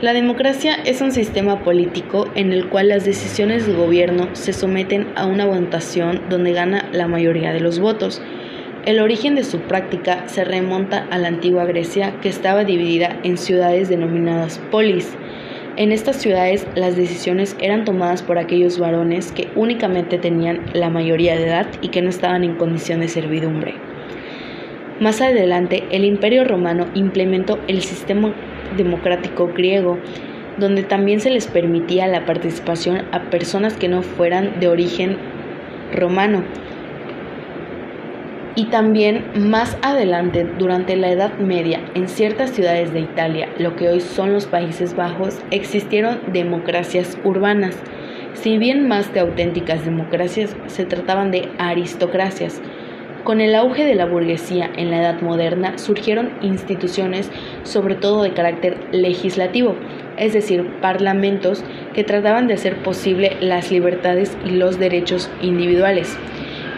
La democracia es un sistema político en el cual las decisiones del gobierno se someten a una votación donde gana la mayoría de los votos. El origen de su práctica se remonta a la antigua Grecia que estaba dividida en ciudades denominadas polis. En estas ciudades las decisiones eran tomadas por aquellos varones que únicamente tenían la mayoría de edad y que no estaban en condición de servidumbre. Más adelante, el Imperio Romano implementó el sistema democrático griego, donde también se les permitía la participación a personas que no fueran de origen romano. Y también más adelante, durante la Edad Media, en ciertas ciudades de Italia, lo que hoy son los Países Bajos, existieron democracias urbanas. Si bien más que auténticas democracias, se trataban de aristocracias, con el auge de la burguesía en la Edad Moderna surgieron instituciones sobre todo de carácter legislativo, es decir, parlamentos que trataban de hacer posible las libertades y los derechos individuales.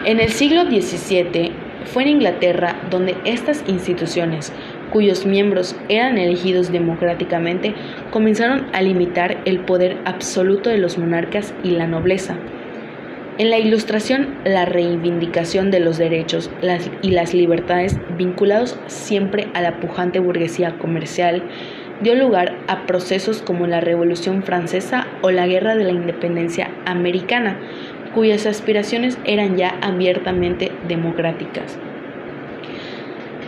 En el siglo XVII fue en Inglaterra donde estas instituciones, cuyos miembros eran elegidos democráticamente, comenzaron a limitar el poder absoluto de los monarcas y la nobleza. En la ilustración, la reivindicación de los derechos y las libertades vinculados siempre a la pujante burguesía comercial dio lugar a procesos como la Revolución Francesa o la Guerra de la Independencia Americana, cuyas aspiraciones eran ya abiertamente democráticas.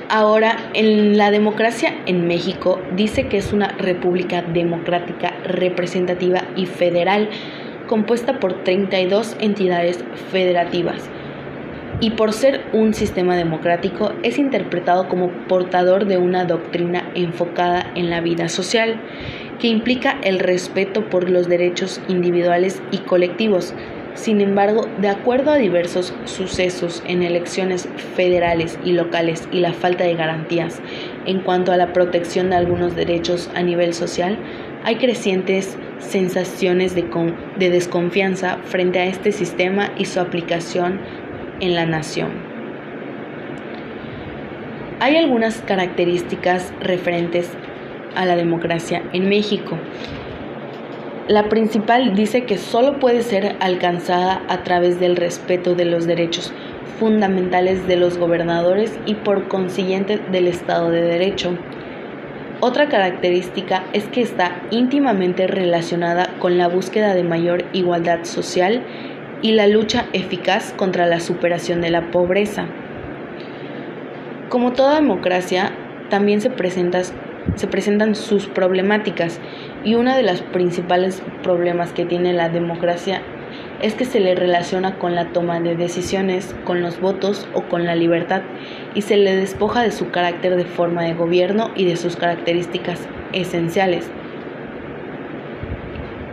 Ahora, en la democracia en México dice que es una república democrática, representativa y federal, compuesta por 32 entidades federativas y por ser un sistema democrático es interpretado como portador de una doctrina enfocada en la vida social, que implica el respeto por los derechos individuales y colectivos. Sin embargo, de acuerdo a diversos sucesos en elecciones federales y locales y la falta de garantías en cuanto a la protección de algunos derechos a nivel social, hay crecientes sensaciones de, desconfianza frente a este sistema y su aplicación en la nación. Hay algunas características referentes a la democracia en México. La principal dice que solo puede ser alcanzada a través del respeto de los derechos fundamentales de los gobernadores y por consiguiente del Estado de Derecho. Otra característica es que está íntimamente relacionada con la búsqueda de mayor igualdad social y la lucha eficaz contra la superación de la pobreza. Como toda democracia, también se, se presentan sus problemáticas y uno de los principales problemas que tiene la democracia es que se le relaciona con la toma de decisiones, con los votos o con la libertad y se le despoja de su carácter de forma de gobierno y de sus características esenciales.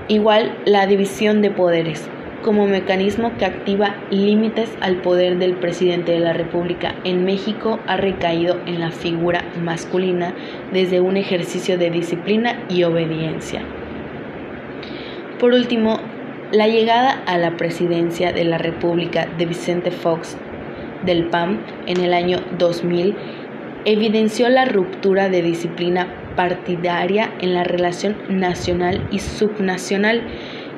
Igual la división de poderes como mecanismo que activa límites al poder del presidente de la República en México ha recaído en la figura masculina desde un ejercicio de disciplina y obediencia. Por último, la llegada a la presidencia de la República de Vicente Fox del PAM en el año 2000 evidenció la ruptura de disciplina partidaria en la relación nacional y subnacional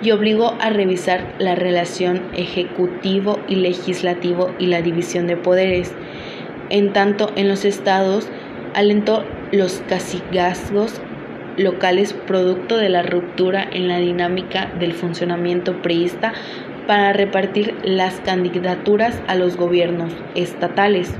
y obligó a revisar la relación ejecutivo y legislativo y la división de poderes. En tanto, en los estados alentó los cacicazgos locales producto de la ruptura en la dinámica del funcionamiento priista para repartir las candidaturas a los gobiernos estatales.